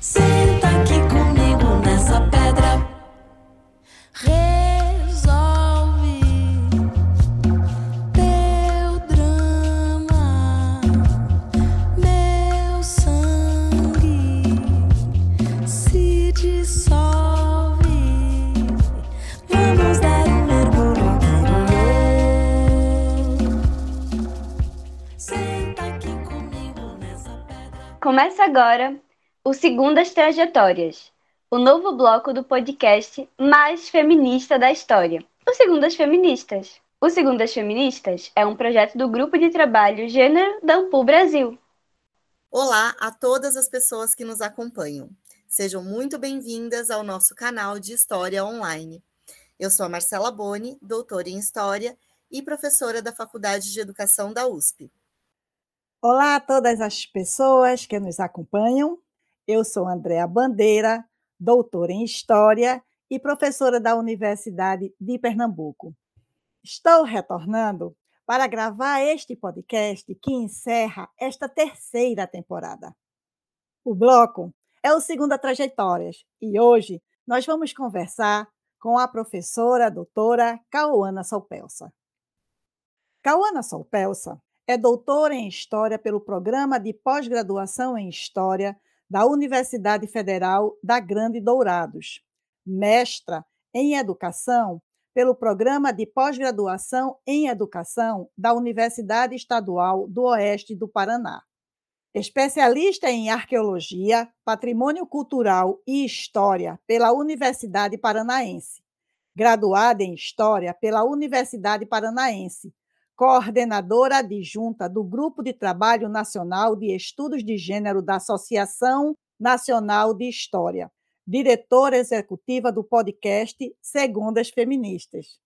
Senta aqui comigo nessa pedra. Resolve teu drama, meu sangue se dissolve. Vamos dar um mergulho interior. Senta aqui comigo nessa pedra. Começa agora o Segundas Trajetórias, o novo bloco do podcast mais feminista da história, o Segundas Feministas. O Segundas Feministas é um projeto do Grupo de Trabalho Gênero da Ampul Brasil. Olá a todas as pessoas que nos acompanham. Sejam muito bem-vindas ao nosso canal de História Online. Eu sou a Marcela Boni, doutora em História e professora da Faculdade de Educação da USP. Olá a todas as pessoas que nos acompanham. Eu sou Andréa Bandeira, doutora em História e professora da Universidade de Pernambuco. Estou retornando para gravar este podcast que encerra esta terceira temporada. O bloco é o Segunda Trajetórias e hoje nós vamos conversar com a professora doutora Cauana Solpelsa. Cauana Solpelsa é doutora em História pelo Programa de Pós-Graduação em História da Universidade Federal da Grande Dourados, mestra em Educação pelo Programa de Pós-Graduação em Educação da Universidade Estadual do Oeste do Paraná. Especialista em Arqueologia, Patrimônio Cultural e História pela Universidade Paranaense. Graduada em História pela Universidade Paranaense coordenadora adjunta do Grupo de Trabalho Nacional de Estudos de Gênero da Associação Nacional de História, diretora executiva do podcast Segundas Feministas.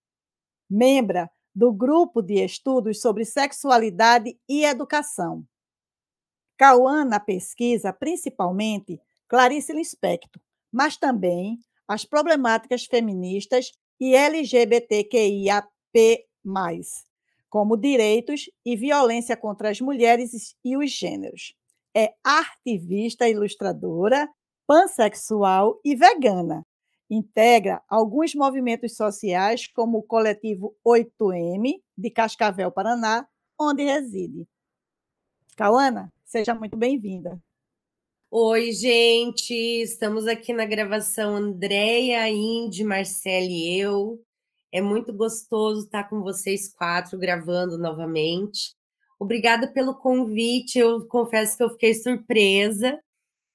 Membra do Grupo de Estudos sobre Sexualidade e Educação. Cauana pesquisa principalmente Clarice Lispector, mas também as problemáticas feministas e LGBTQIAP+, como direitos e violência contra as mulheres e os gêneros. É ativista ilustradora, pansexual e vegana. Integra alguns movimentos sociais, como o coletivo 8M, de Cascavel, Paraná, onde reside. Cauana, seja muito bem-vinda. Oi, gente! Estamos aqui na gravação Andréia, Indy, Marcele e eu. É muito gostoso estar com vocês quatro gravando novamente. Obrigada pelo convite. Eu confesso que eu fiquei surpresa.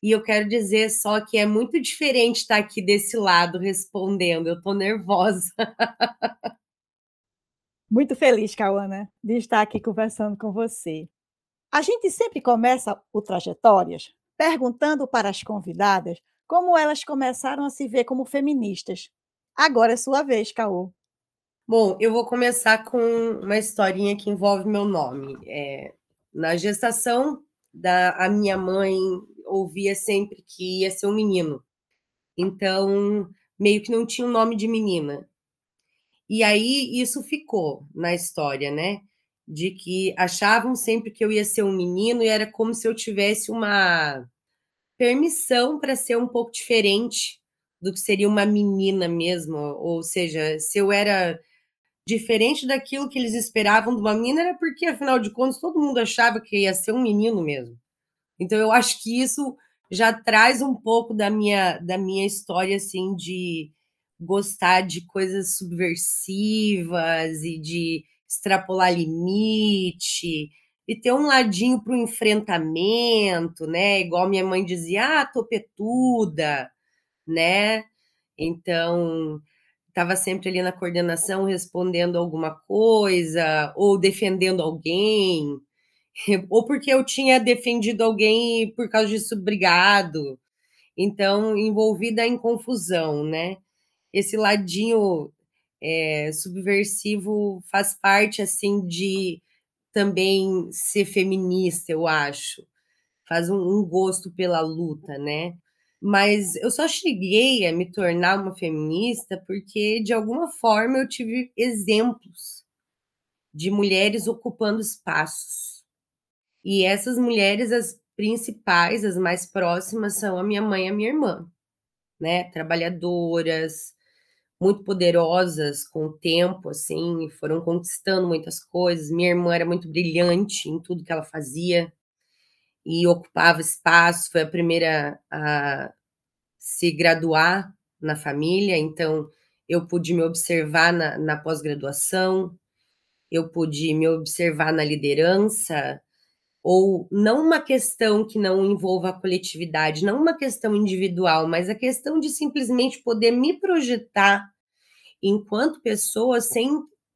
E eu quero dizer só que é muito diferente estar aqui desse lado respondendo. Eu estou nervosa. Muito feliz, Cauana, de estar aqui conversando com você. A gente sempre começa o Trajetórias perguntando para as convidadas como elas começaram a se ver como feministas. Agora é sua vez, Caô. Bom, eu vou começar com uma historinha que envolve meu nome. É, na gestação da a minha mãe ouvia sempre que ia ser um menino. Então, meio que não tinha um nome de menina. E aí isso ficou na história, né? De que achavam sempre que eu ia ser um menino e era como se eu tivesse uma permissão para ser um pouco diferente do que seria uma menina mesmo, ou seja, se eu era diferente daquilo que eles esperavam de uma menina, era porque, afinal de contas, todo mundo achava que ia ser um menino mesmo. Então, eu acho que isso já traz um pouco da minha, da minha história, assim, de gostar de coisas subversivas e de extrapolar limite e ter um ladinho para o enfrentamento, né? Igual minha mãe dizia, ah, topetuda, né? Então, estava sempre ali na coordenação respondendo alguma coisa ou defendendo alguém, ou porque eu tinha defendido alguém e por causa disso brigado. Então, envolvida em confusão, né? Esse ladinho é, subversivo faz parte, assim, de também ser feminista, eu acho. Faz um, um gosto pela luta, né? Mas eu só cheguei a me tornar uma feminista porque, de alguma forma, eu tive exemplos de mulheres ocupando espaços. E essas mulheres, as principais, as mais próximas, são a minha mãe e a minha irmã, né? Trabalhadoras, muito poderosas com o tempo, assim, foram conquistando muitas coisas. Minha irmã era muito brilhante em tudo que ela fazia e ocupava espaço, foi a primeira a se graduar na família, então eu pude me observar na, na pós-graduação, eu pude me observar na liderança, ou não uma questão que não envolva a coletividade, não uma questão individual, mas a questão de simplesmente poder me projetar enquanto pessoa sem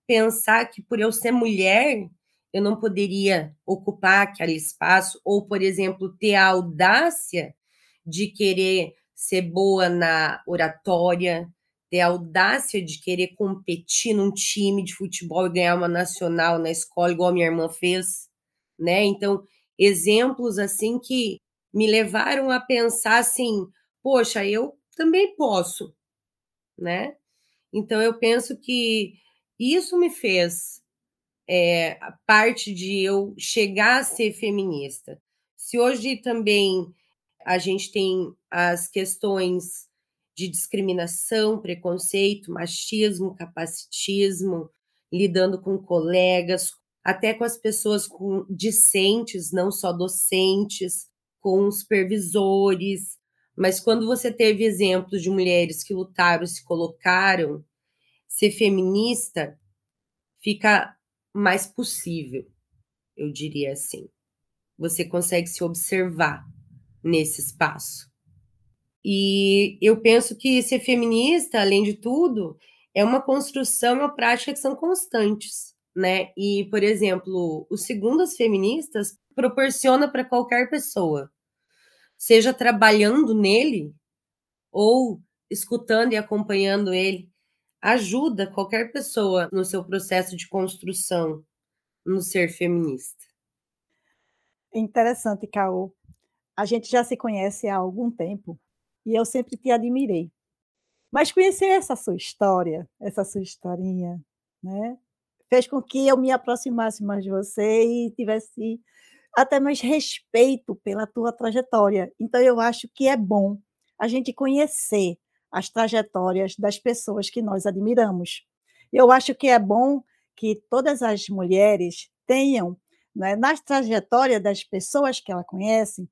pensar que por eu ser mulher eu não poderia ocupar aquele espaço ou, por exemplo, ter a audácia de querer ser boa na oratória, ter a audácia de querer competir num time de futebol e ganhar uma nacional na escola, igual minha irmã fez, né? Então, exemplos assim que me levaram a pensar assim, poxa, eu também posso, né? Então eu penso que isso me fez é, parte de eu chegar a ser feminista. Se hoje também a gente tem as questões de discriminação, preconceito, machismo, capacitismo, lidando com colegas, até com as pessoas com discentes, não só docentes, com supervisores. Mas quando você teve exemplos de mulheres que lutaram, se colocaram, ser feminista fica mais possível, eu diria assim. Você consegue se observar nesse espaço. E eu penso que ser feminista, além de tudo, é uma construção uma prática que são constantes, né? E, por exemplo, o Segundas Feministas proporciona para qualquer pessoa, seja trabalhando nele ou escutando e acompanhando ele, ajuda qualquer pessoa no seu processo de construção no ser feminista. Interessante, Caô. A gente já se conhece há algum tempo e eu sempre te admirei. Mas conhecer essa sua história, essa sua historinha, né, fez com que eu me aproximasse mais de você e tivesse até mais respeito pela tua trajetória. Então eu acho que é bom a gente conhecer as trajetórias das pessoas que nós admiramos. Eu acho que é bom que todas as mulheres tenham, né, na trajetória das pessoas que ela conhece,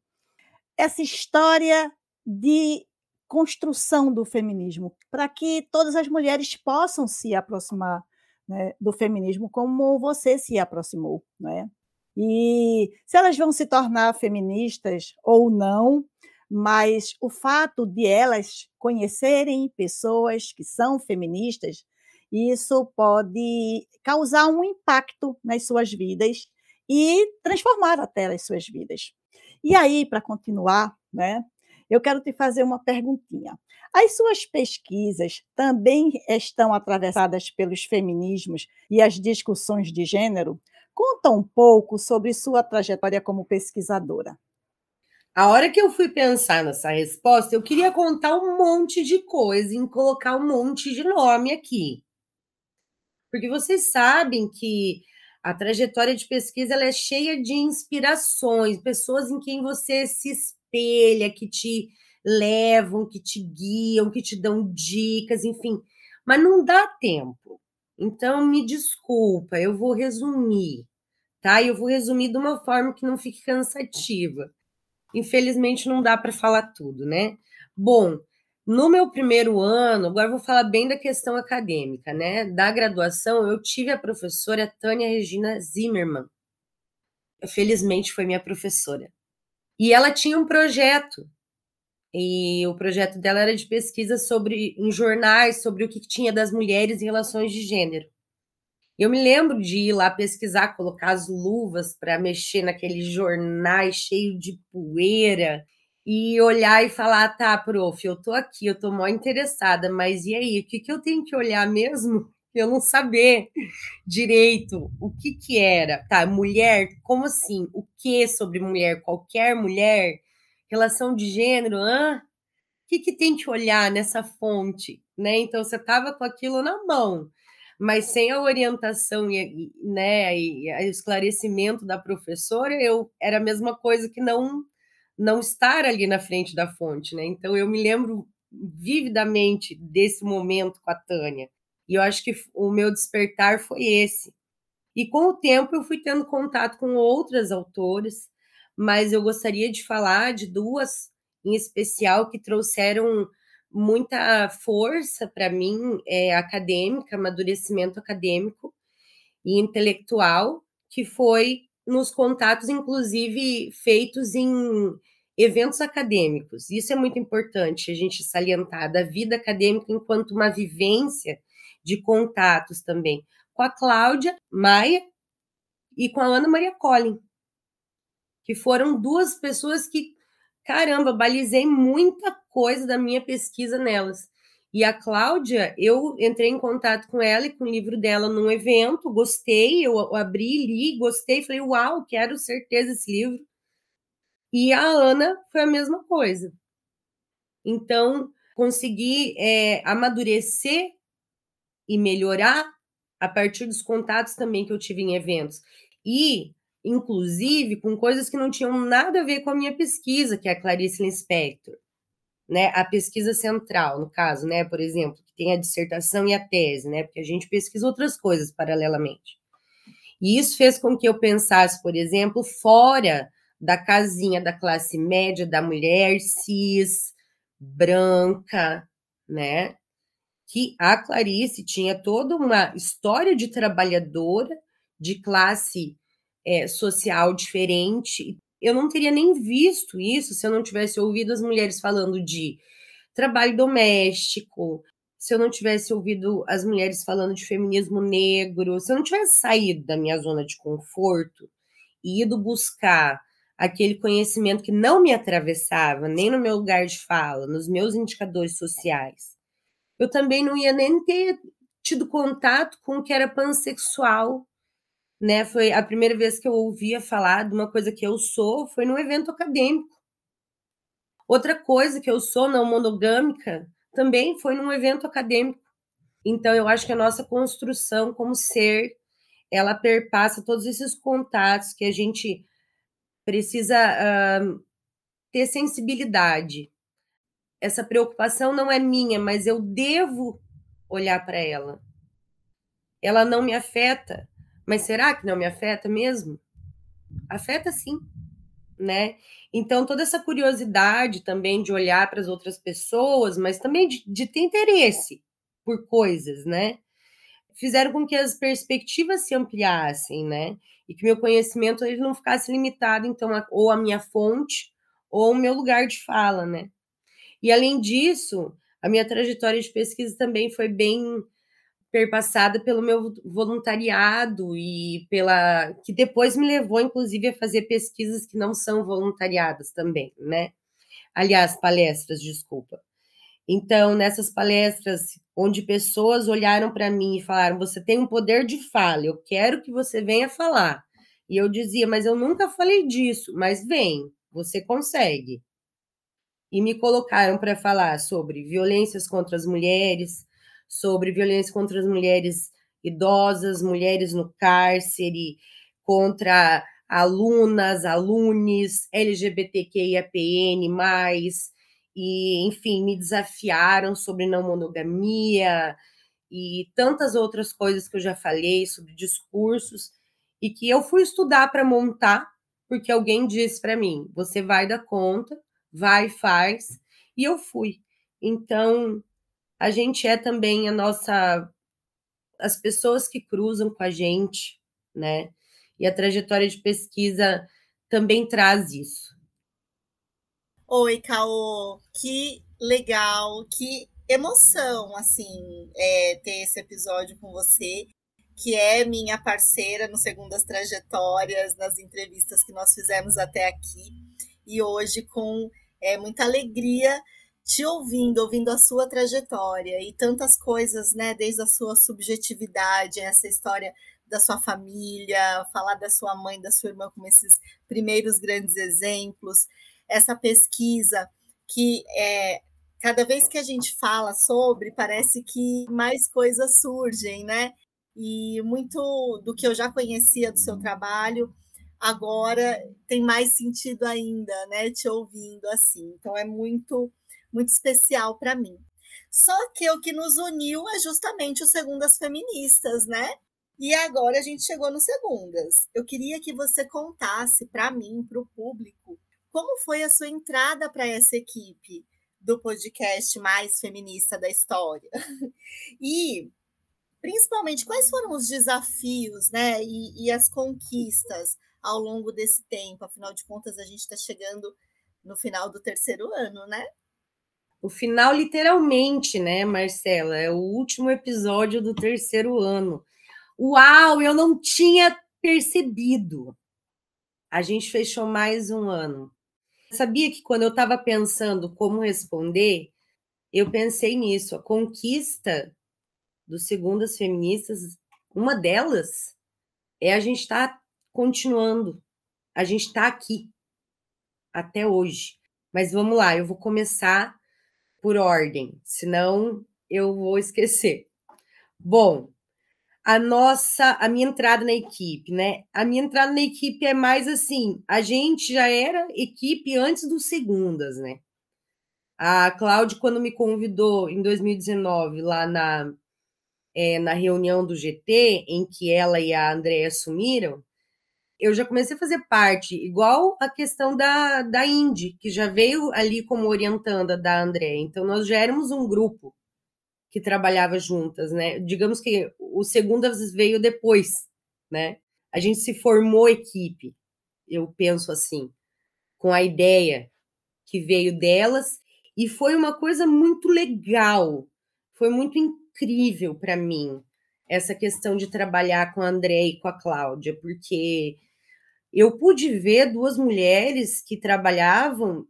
essa história de construção do feminismo, para que todas as mulheres possam se aproximar né, do feminismo como você se aproximou. Né? E se elas vão se tornar feministas ou não, mas o fato de elas conhecerem pessoas que são feministas, isso pode causar um impacto nas suas vidas e transformar até as suas vidas. E aí, para continuar, né, eu quero te fazer uma perguntinha. As suas pesquisas também estão atravessadas pelos feminismos e as discussões de gênero? Conta um pouco sobre sua trajetória como pesquisadora. A hora que eu fui pensar nessa resposta, eu queria contar um monte de coisa e colocar um monte de nome aqui. Porque vocês sabem que a trajetória de pesquisa é cheia de inspirações, pessoas em quem você se espelha, que te levam, que te guiam, que te dão dicas, enfim. Mas não dá tempo. Então, me desculpa, eu vou resumir, tá? Eu vou resumir de uma forma que não fique cansativa. Infelizmente, não dá para falar tudo, né? Bom, no meu primeiro ano, agora vou falar bem da questão acadêmica, né? Da graduação, eu tive a professora Tânia Regina Zimmermann. Felizmente foi minha professora. E ela tinha um projeto. E o projeto dela era de pesquisa sobre em jornais sobre o que tinha das mulheres em relações de gênero. Eu me lembro de ir lá pesquisar, colocar as luvas para mexer naqueles jornais cheio de poeira e olhar e falar, tá, prof, eu tô aqui, eu tô mó interessada, mas e aí, o que, que eu tenho que olhar mesmo? Eu não saber direito o que que era. Tá, mulher, como assim? O que sobre mulher? Qualquer mulher? Relação de gênero? Hã? O que que tem que olhar nessa fonte? Né? Então, você tava com aquilo na mão, mas sem a orientação e, né, e o esclarecimento da professora, eu era a mesma coisa que não não estar ali na frente da fonte, né? Então eu me lembro vividamente desse momento com a Tânia. E eu acho que o meu despertar foi esse. E com o tempo eu fui tendo contato com outras autoras, mas eu gostaria de falar de duas em especial que trouxeram muita força para mim é, acadêmica, amadurecimento acadêmico e intelectual, que foi nos contatos, inclusive, feitos em eventos acadêmicos. Isso é muito importante a gente salientar da vida acadêmica enquanto uma vivência de contatos também com a Cláudia Maia e com a Ana Maria Collin, que foram duas pessoas que, caramba, balizei muita coisa da minha pesquisa nelas. E a Cláudia, eu entrei em contato com ela e com o livro dela num evento, gostei, eu abri, li, gostei, falei, uau, quero certeza esse livro. E a Ana foi a mesma coisa. Então, consegui é, amadurecer e melhorar a partir dos contatos também que eu tive em eventos. E, inclusive, com coisas que não tinham nada a ver com a minha pesquisa, que é a Clarice Lispector. Né, a pesquisa central, no caso, né, por exemplo, que tem a dissertação e a tese, né, porque a gente pesquisa outras coisas paralelamente. E isso fez com que eu pensasse, por exemplo, fora da casinha da classe média, da mulher cis, branca, né? Que a Clarice tinha toda uma história de trabalhadora, de classe é, social diferente. Eu não teria nem visto isso se eu não tivesse ouvido as mulheres falando de trabalho doméstico, se eu não tivesse ouvido as mulheres falando de feminismo negro, se eu não tivesse saído da minha zona de conforto e ido buscar aquele conhecimento que não me atravessava, nem no meu lugar de fala, nos meus indicadores sociais, eu também não ia nem ter tido contato com o que era pansexual, né? Foi a primeira vez que eu ouvia falar de uma coisa que eu sou, foi num evento acadêmico. Outra coisa que eu sou não monogâmica também foi num evento acadêmico. Então eu acho que a nossa construção como ser, ela perpassa todos esses contatos que a gente precisa uh, ter sensibilidade. Essa preocupação não é minha, mas eu devo olhar para ela. Ela não me afeta, mas será que não me afeta mesmo? Afeta sim, né? Então, toda essa curiosidade também de olhar para as outras pessoas, mas também de, de ter interesse por coisas, né? Fizeram com que as perspectivas se ampliassem, né? e que meu conhecimento ele não ficasse limitado, então, a, ou a minha fonte ou o meu lugar de fala, né? E além disso, a minha trajetória de pesquisa também foi bem perpassada pelo meu voluntariado e pela que depois me levou inclusive a fazer pesquisas que não são voluntariadas também, né? Aliás, palestras, desculpa. Então, nessas palestras onde pessoas olharam para mim e falaram: "Você tem um poder de fala, eu quero que você venha falar". E eu dizia: "Mas eu nunca falei disso". Mas vem, você consegue. E me colocaram para falar sobre violências contra as mulheres, sobre violência contra as mulheres idosas, mulheres no cárcere, contra alunas, alunos, LGBTQIAPN+, e, enfim, me desafiaram sobre não monogamia e tantas outras coisas que eu já falei sobre discursos e que eu fui estudar para montar, porque alguém disse para mim: você vai dar conta, vai, faz, e eu fui. Então, a gente é também a nossa as pessoas que cruzam com a gente, né? E a trajetória de pesquisa também traz isso. Oi, Caô, que legal, que emoção, assim, é, ter esse episódio com você, que é minha parceira no Segundas Trajetórias, nas entrevistas que nós fizemos até aqui, e hoje com é, muita alegria te ouvindo, ouvindo a sua trajetória e tantas coisas, né, desde a sua subjetividade, essa história da sua família, falar da sua mãe, da sua irmã como esses primeiros grandes exemplos essa pesquisa que é, cada vez que a gente fala sobre, parece que mais coisas surgem, né? E muito do que eu já conhecia do seu trabalho agora tem mais sentido ainda, né, te ouvindo assim. Então é muito muito especial para mim. Só que o que nos uniu é justamente o Segundas Feministas, né? E agora a gente chegou no Segundas. Eu queria que você contasse para mim, para o público, como foi a sua entrada para essa equipe do podcast mais feminista da história? E principalmente quais foram os desafios, né, e, e as conquistas ao longo desse tempo? Afinal de contas, a gente está chegando no final do terceiro ano, né? O final, literalmente, né, Marcela? É o último episódio do terceiro ano. Uau, eu não tinha percebido. A gente fechou mais um ano. Sabia que quando eu estava pensando como responder, eu pensei nisso. A conquista dos Segundas Feministas, uma delas é a gente estar tá continuando, a gente está aqui até hoje. Mas vamos lá, eu vou começar por ordem, senão eu vou esquecer. Bom, a nossa, a minha entrada na equipe, né? A minha entrada na equipe é mais assim, a gente já era equipe antes dos segundas, né? A Cláudia, quando me convidou em 2019 lá na, é, na reunião do GT, em que ela e a Andréia assumiram, eu já comecei a fazer parte, igual a questão da, da Indy, que já veio ali como orientanda da André. Então, nós já éramos um grupo que trabalhava juntas, né? Digamos que o Segundas veio depois, né? A gente se formou equipe, eu penso assim, com a ideia que veio delas, e foi uma coisa muito legal, foi muito incrível para mim, essa questão de trabalhar com a André e com a Cláudia, porque eu pude ver duas mulheres que trabalhavam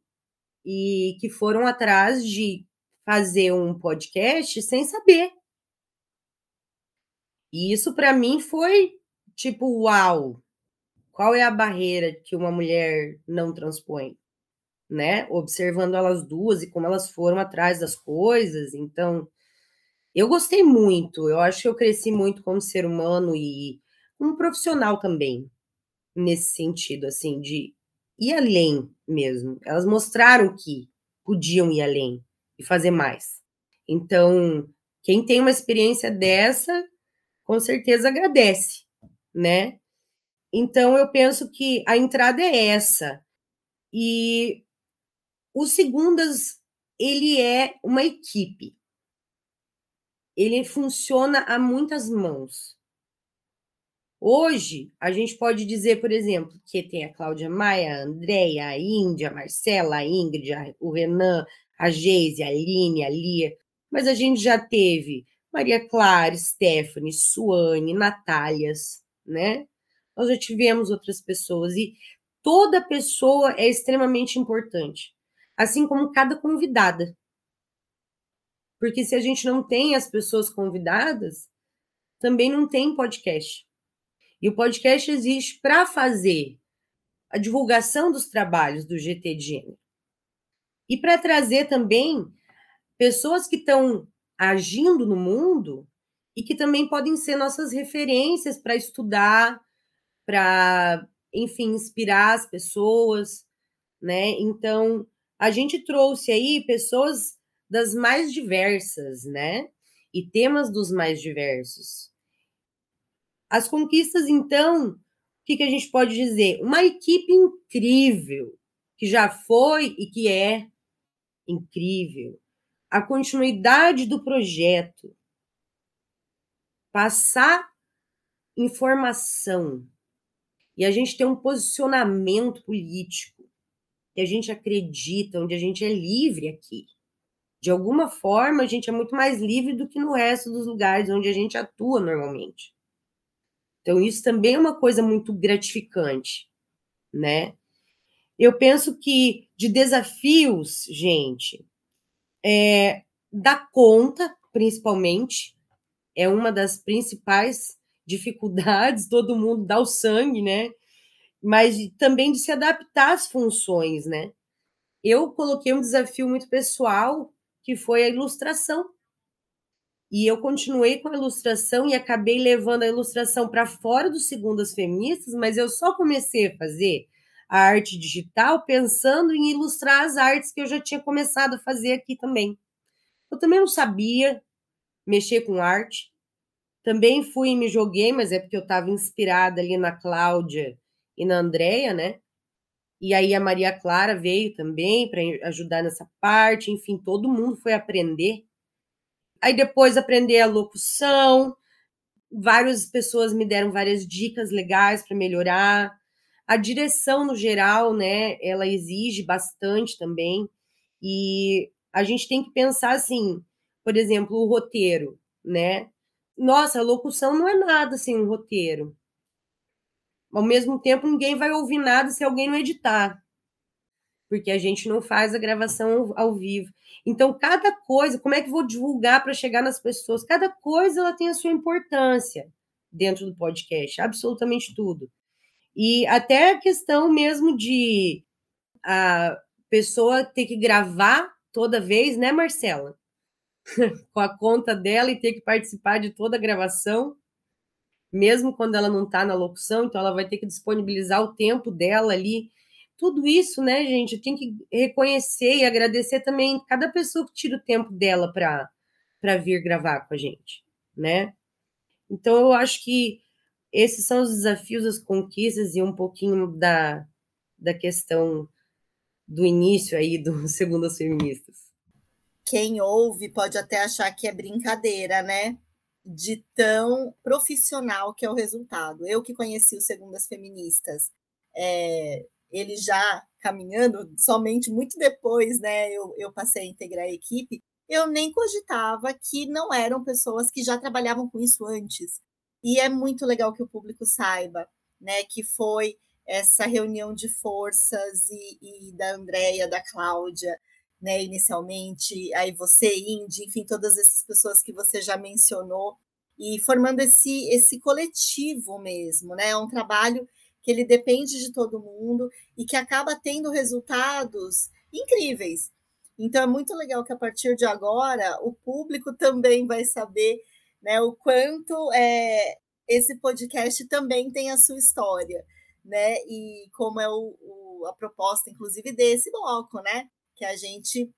e que foram atrás de fazer um podcast sem saber. E isso para mim foi tipo, uau! Qual é a barreira que uma mulher não transpõe? Né? Observando elas duas e como elas foram atrás das coisas. Então, eu gostei muito. Eu acho que eu cresci muito como ser humano e como profissional também nesse sentido, assim, de ir além mesmo. Elas mostraram que podiam ir além e fazer mais. Então, quem tem uma experiência dessa, com certeza agradece, né? Então, eu penso que a entrada é essa. E o Segundas, ele é uma equipe. Ele funciona a muitas mãos. Hoje, a gente pode dizer, por exemplo, que tem a Cláudia Maia, a Andréia, a Índia, a Marcela, a Ingrid, a, o Renan, a Geise, a Aline, a Lia, mas a gente já teve Maria Clara, Stephanie, Suane, Natálias, né? Nós já tivemos outras pessoas e toda pessoa é extremamente importante, assim como cada convidada. Porque se a gente não tem as pessoas convidadas, também não tem podcast. E o podcast existe para fazer a divulgação dos trabalhos do GT de Gênero. E para trazer também pessoas que estão agindo no mundo e que também podem ser nossas referências para estudar, para, enfim, inspirar as pessoas, né? Então, a gente trouxe aí pessoas das mais diversas, né? E temas dos mais diversos. As conquistas, então, o que, que a gente pode dizer? Uma equipe incrível, que já foi e que é incrível. A continuidade do projeto. Passar informação. E a gente tem um posicionamento político que a gente acredita, onde a gente é livre aqui. De alguma forma, a gente é muito mais livre do que no resto dos lugares onde a gente atua normalmente. Então, isso também é uma coisa muito gratificante, né? Eu penso que de desafios, gente, é, dar conta, principalmente, é uma das principais dificuldades, todo mundo dá o sangue, né? Mas também de se adaptar às funções, né? Eu coloquei um desafio muito pessoal, que foi a ilustração. E eu continuei com a ilustração e acabei levando a ilustração para fora do Segundas Feministas, mas eu só comecei a fazer a arte digital pensando em ilustrar as artes que eu já tinha começado a fazer aqui também. Eu também não sabia mexer com arte. Também fui e me joguei, mas é porque eu estava inspirada ali na Cláudia e na Andrea, né? E aí a Maria Clara veio também para ajudar nessa parte, enfim, todo mundo foi aprender. Aí depois aprender a locução, várias pessoas me deram várias dicas legais para melhorar. A direção no geral, né, ela exige bastante também. E a gente tem que pensar assim, por exemplo, o roteiro, né? Nossa, a locução não é nada sem um roteiro. Ao mesmo tempo, ninguém vai ouvir nada se alguém não editar, porque a gente não faz a gravação ao vivo. Então, cada coisa, como é que vou divulgar para chegar nas pessoas? Cada coisa ela tem a sua importância dentro do podcast, absolutamente tudo. E até a questão mesmo de a pessoa ter que gravar toda vez, né, Marcela? Com a conta dela e ter que participar de toda a gravação mesmo quando ela não está na locução, então ela vai ter que disponibilizar o tempo dela ali. Tudo isso, né, gente, tem que reconhecer e agradecer também cada pessoa que tira o tempo dela para vir gravar com a gente, né? Então eu acho que esses são os desafios, as conquistas e um pouquinho da, da questão do início aí do Segundas Feministas. Quem ouve pode até achar que é brincadeira, né? de tão profissional que é o resultado. Eu que conheci o Segundas Feministas, é, ele já caminhando, somente muito depois, né, eu, eu passei a integrar a equipe, eu nem cogitava que não eram pessoas que já trabalhavam com isso antes. E é muito legal que o público saiba, né, que foi essa reunião de forças e, e da Andréia, da Cláudia, né, inicialmente, aí você, Indy, enfim, todas essas pessoas que você já mencionou, e formando esse, esse coletivo mesmo, né? É um trabalho que ele depende de todo mundo e que acaba tendo resultados incríveis. Então é muito legal que a partir de agora o público também vai saber né, o quanto é, esse podcast também tem a sua história, né? E como é o, o, a proposta, inclusive, desse bloco, né? que a gente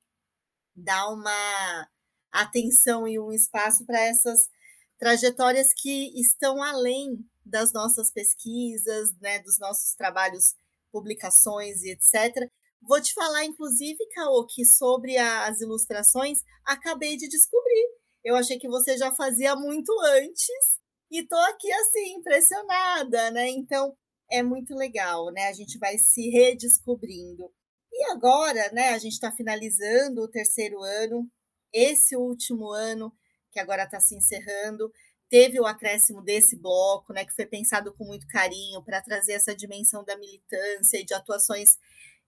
dá uma atenção e um espaço para essas trajetórias que estão além das nossas pesquisas, né, dos nossos trabalhos, publicações e etc. Vou te falar, inclusive, Caô, que sobre as ilustrações acabei de descobrir. Eu achei que você já fazia muito antes e estou aqui assim impressionada, né? Então é muito legal, né? A gente vai se redescobrindo. E agora, né, a gente está finalizando o terceiro ano, esse último ano, que agora está se encerrando, teve o acréscimo desse bloco, né, que foi pensado com muito carinho para trazer essa dimensão da militância e de atuações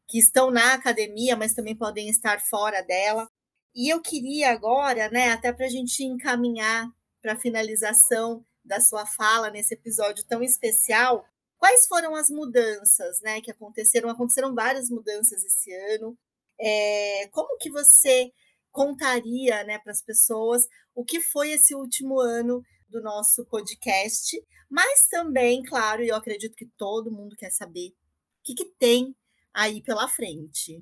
que estão na academia, mas também podem estar fora dela. E eu queria agora, né, até para a gente encaminhar para a finalização da sua fala nesse episódio tão especial, Quais foram as mudanças né, que aconteceram? Aconteceram várias mudanças esse ano. É, como que você contaria né, para as pessoas o que foi esse último ano do nosso podcast? Mas também, claro, eu acredito que todo mundo quer saber o que, que tem aí pela frente.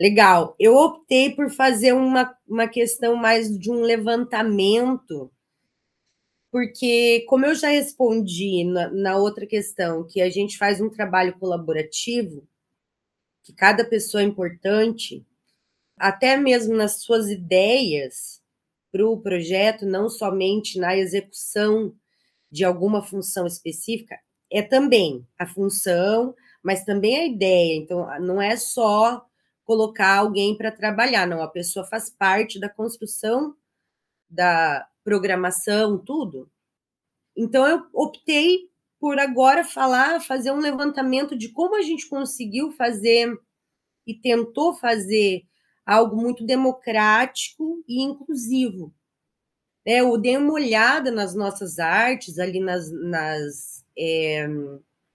Legal. Eu optei por fazer uma, uma questão mais de um levantamento porque, como eu já respondi na, na, outra questão, que a gente faz um trabalho colaborativo, que cada pessoa é importante, até mesmo nas suas ideias para o projeto, não somente na execução de alguma função específica, é também a função, mas também a ideia. Então, não é só colocar alguém para trabalhar, não, a pessoa faz parte da construção da, programação, tudo. Então eu optei por agora falar, fazer um levantamento de como a gente conseguiu fazer e tentou fazer algo muito democrático e inclusivo. É, eu dei uma olhada nas nossas artes, ali nas, nas é,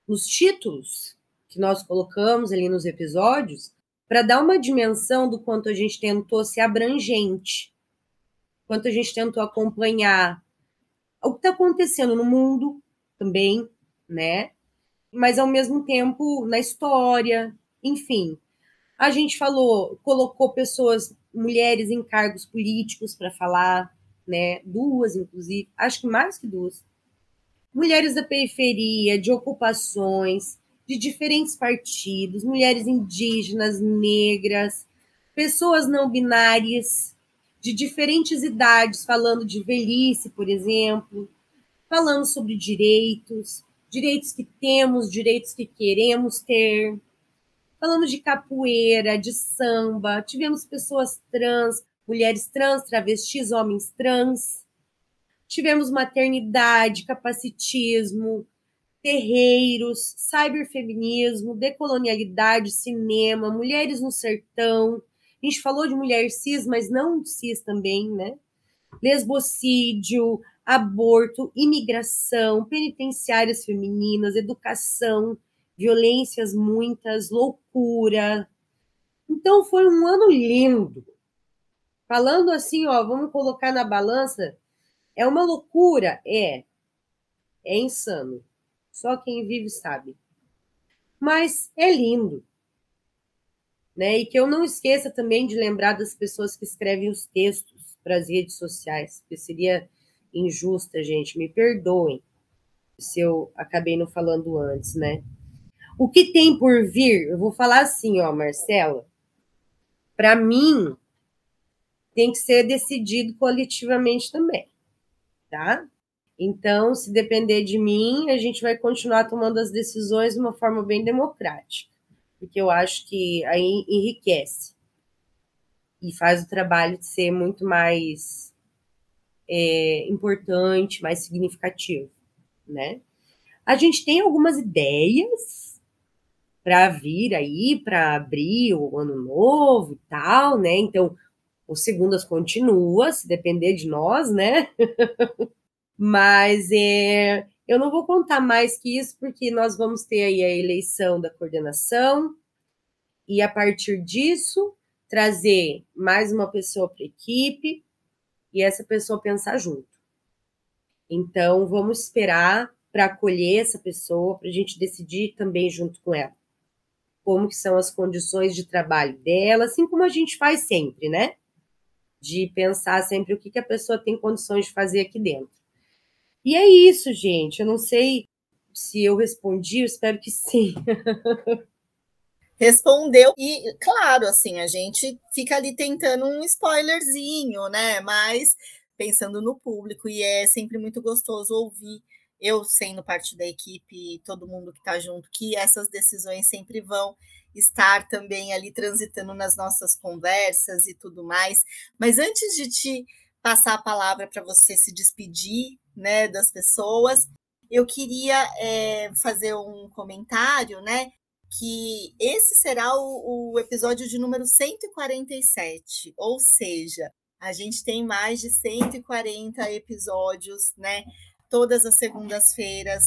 nos títulos que nós colocamos ali nos episódios, para dar uma dimensão do quanto a gente tentou ser abrangente quanto a gente tentou acompanhar o que está acontecendo no mundo também, né? Mas ao mesmo tempo na história, enfim. A gente falou, colocou pessoas, mulheres em cargos políticos para falar, né? Duas, inclusive, acho que mais que duas. Mulheres da periferia, de ocupações, de diferentes partidos, mulheres indígenas, negras, pessoas não binárias, de diferentes idades, falando de velhice, por exemplo, falando sobre direitos, direitos que temos, direitos que queremos ter, falando de capoeira, de samba, tivemos pessoas trans, mulheres trans, travestis, homens trans, tivemos maternidade, capacitismo, terreiros, cyberfeminismo, decolonialidade, cinema, mulheres no sertão, a gente falou de mulher cis, mas não cis também, né? Lesbocídio, aborto, imigração, penitenciárias femininas, educação, violências muitas, loucura. Então foi um ano lindo. Falando assim, ó, vamos colocar na balança, é uma loucura, é. É insano. Só quem vive sabe. Mas é lindo né? E que eu não esqueça também de lembrar das pessoas que escrevem os textos para as redes sociais, porque seria injusta, gente, me perdoem se eu acabei não falando antes, né? O que tem por vir, eu vou falar assim, ó, Marcela, para mim tem que ser decidido coletivamente também, tá? Então, se depender de mim, a gente vai continuar tomando as decisões de uma forma bem democrática porque eu acho que aí enriquece e faz o trabalho de ser muito mais é, importante, mais significativo, né? A gente tem algumas ideias para vir aí, para abrir o ano novo e tal, né? Então, o Segundas continua, se depender de nós, né? Mas é, eu não vou contar mais que isso, porque nós vamos ter aí a eleição da coordenação, e a partir disso, trazer mais uma pessoa para a equipe e essa pessoa pensar junto. Então, vamos esperar para acolher essa pessoa, para a gente decidir também junto com ela como que são as condições de trabalho dela, assim como a gente faz sempre, né? De pensar sempre o que, que a pessoa tem condições de fazer aqui dentro. E é isso, gente. Eu não sei se eu respondi, eu espero que sim. Respondeu, e claro, assim, a gente fica ali tentando um spoilerzinho, né? Mas pensando no público, e é sempre muito gostoso ouvir, eu sendo parte da equipe, todo mundo que está junto, que essas decisões sempre vão estar também ali transitando nas nossas conversas e tudo mais. Mas antes de te passar a palavra para você se despedir né, das pessoas. Eu queria é, fazer um comentário, né? Que esse será o, o episódio de número 147, ou seja, a gente tem mais de 140 episódios, né? Todas as segundas-feiras,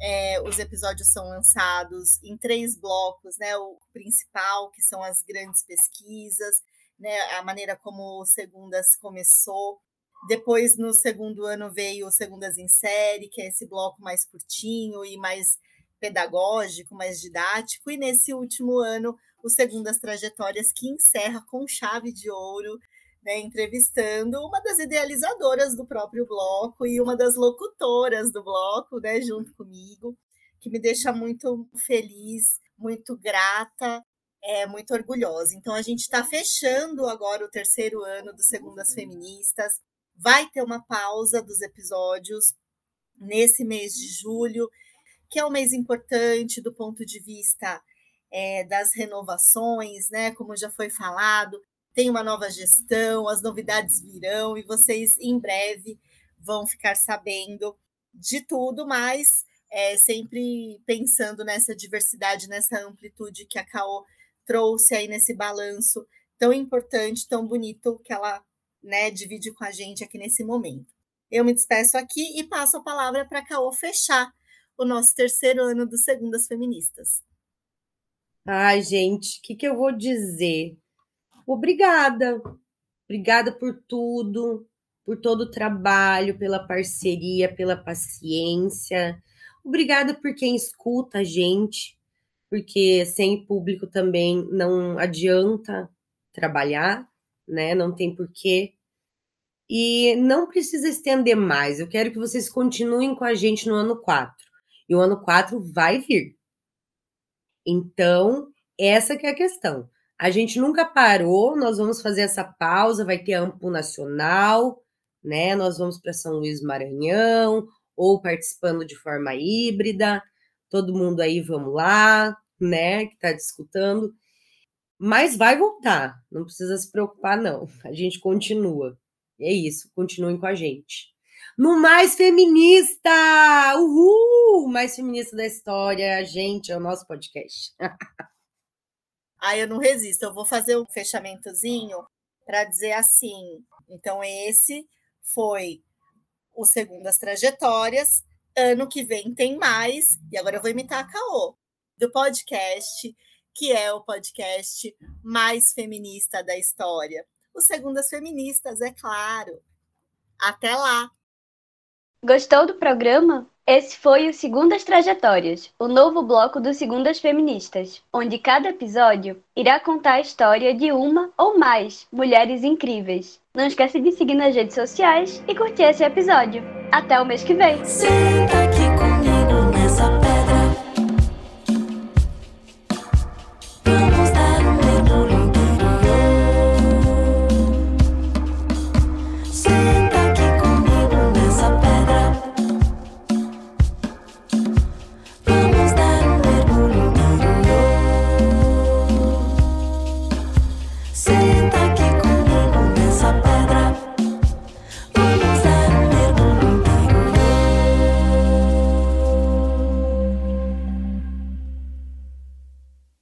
é, os episódios são lançados em três blocos, né? O principal, que são as grandes pesquisas, né? A maneira como o Segundas começou, depois, no segundo ano, veio o Segundas em Série, que é esse bloco mais curtinho e mais pedagógico, mais didático. E nesse último ano, o Segundas Trajetórias, que encerra com chave de ouro, né, entrevistando uma das idealizadoras do próprio bloco e uma das locutoras do bloco, né, junto comigo, que me deixa muito feliz, muito grata, é, muito orgulhosa. Então, a gente está fechando agora o terceiro ano do Segundas Feministas. Vai ter uma pausa dos episódios nesse mês de julho, que é um mês importante do ponto de vista é, das renovações, né? Como já foi falado, tem uma nova gestão, as novidades virão e vocês em breve vão ficar sabendo de tudo, mas é, sempre pensando nessa diversidade, nessa amplitude que a Caô trouxe aí nesse balanço tão importante, tão bonito que ela né, divide com a gente aqui nesse momento. Eu me despeço aqui e passo a palavra para a Caô fechar o nosso terceiro ano do Segundas Feministas. Ai, gente, o que, que eu vou dizer? Obrigada. Obrigada por tudo. por todo o trabalho, pela parceria, pela paciência. Obrigada por quem escuta a gente, porque sem público também não adianta trabalhar, né? Não tem porquê. E não precisa estender mais. Eu quero que vocês continuem com a gente no ano 4. E o ano 4 vai vir. Então, essa que é a questão. A gente nunca parou, nós vamos fazer essa pausa, vai ter Ampo Nacional, né? Nós vamos para São Luís Maranhão, ou participando de forma híbrida. Todo mundo aí, vamos lá, né? Que está discutando. Mas vai voltar, não precisa se preocupar, não. A gente continua. É isso, continuem com a gente. No Mais Feminista! Uhul! Mais Feminista da História, a gente, é o nosso podcast. Aí eu não resisto, eu vou fazer um fechamentozinho para dizer assim. Então, esse foi o Segundas Trajetórias. Ano que vem tem mais. E agora eu vou imitar a Caô, do podcast, que é o podcast mais feminista da história. O Segundas Feministas, é claro. Até lá! Gostou do programa? Esse foi o Segundas Trajetórias, o novo bloco do Segundas Feministas, onde cada episódio irá contar a história de uma ou mais mulheres incríveis. Não esquece de seguir nas redes sociais e curtir esse episódio. Até o mês que vem!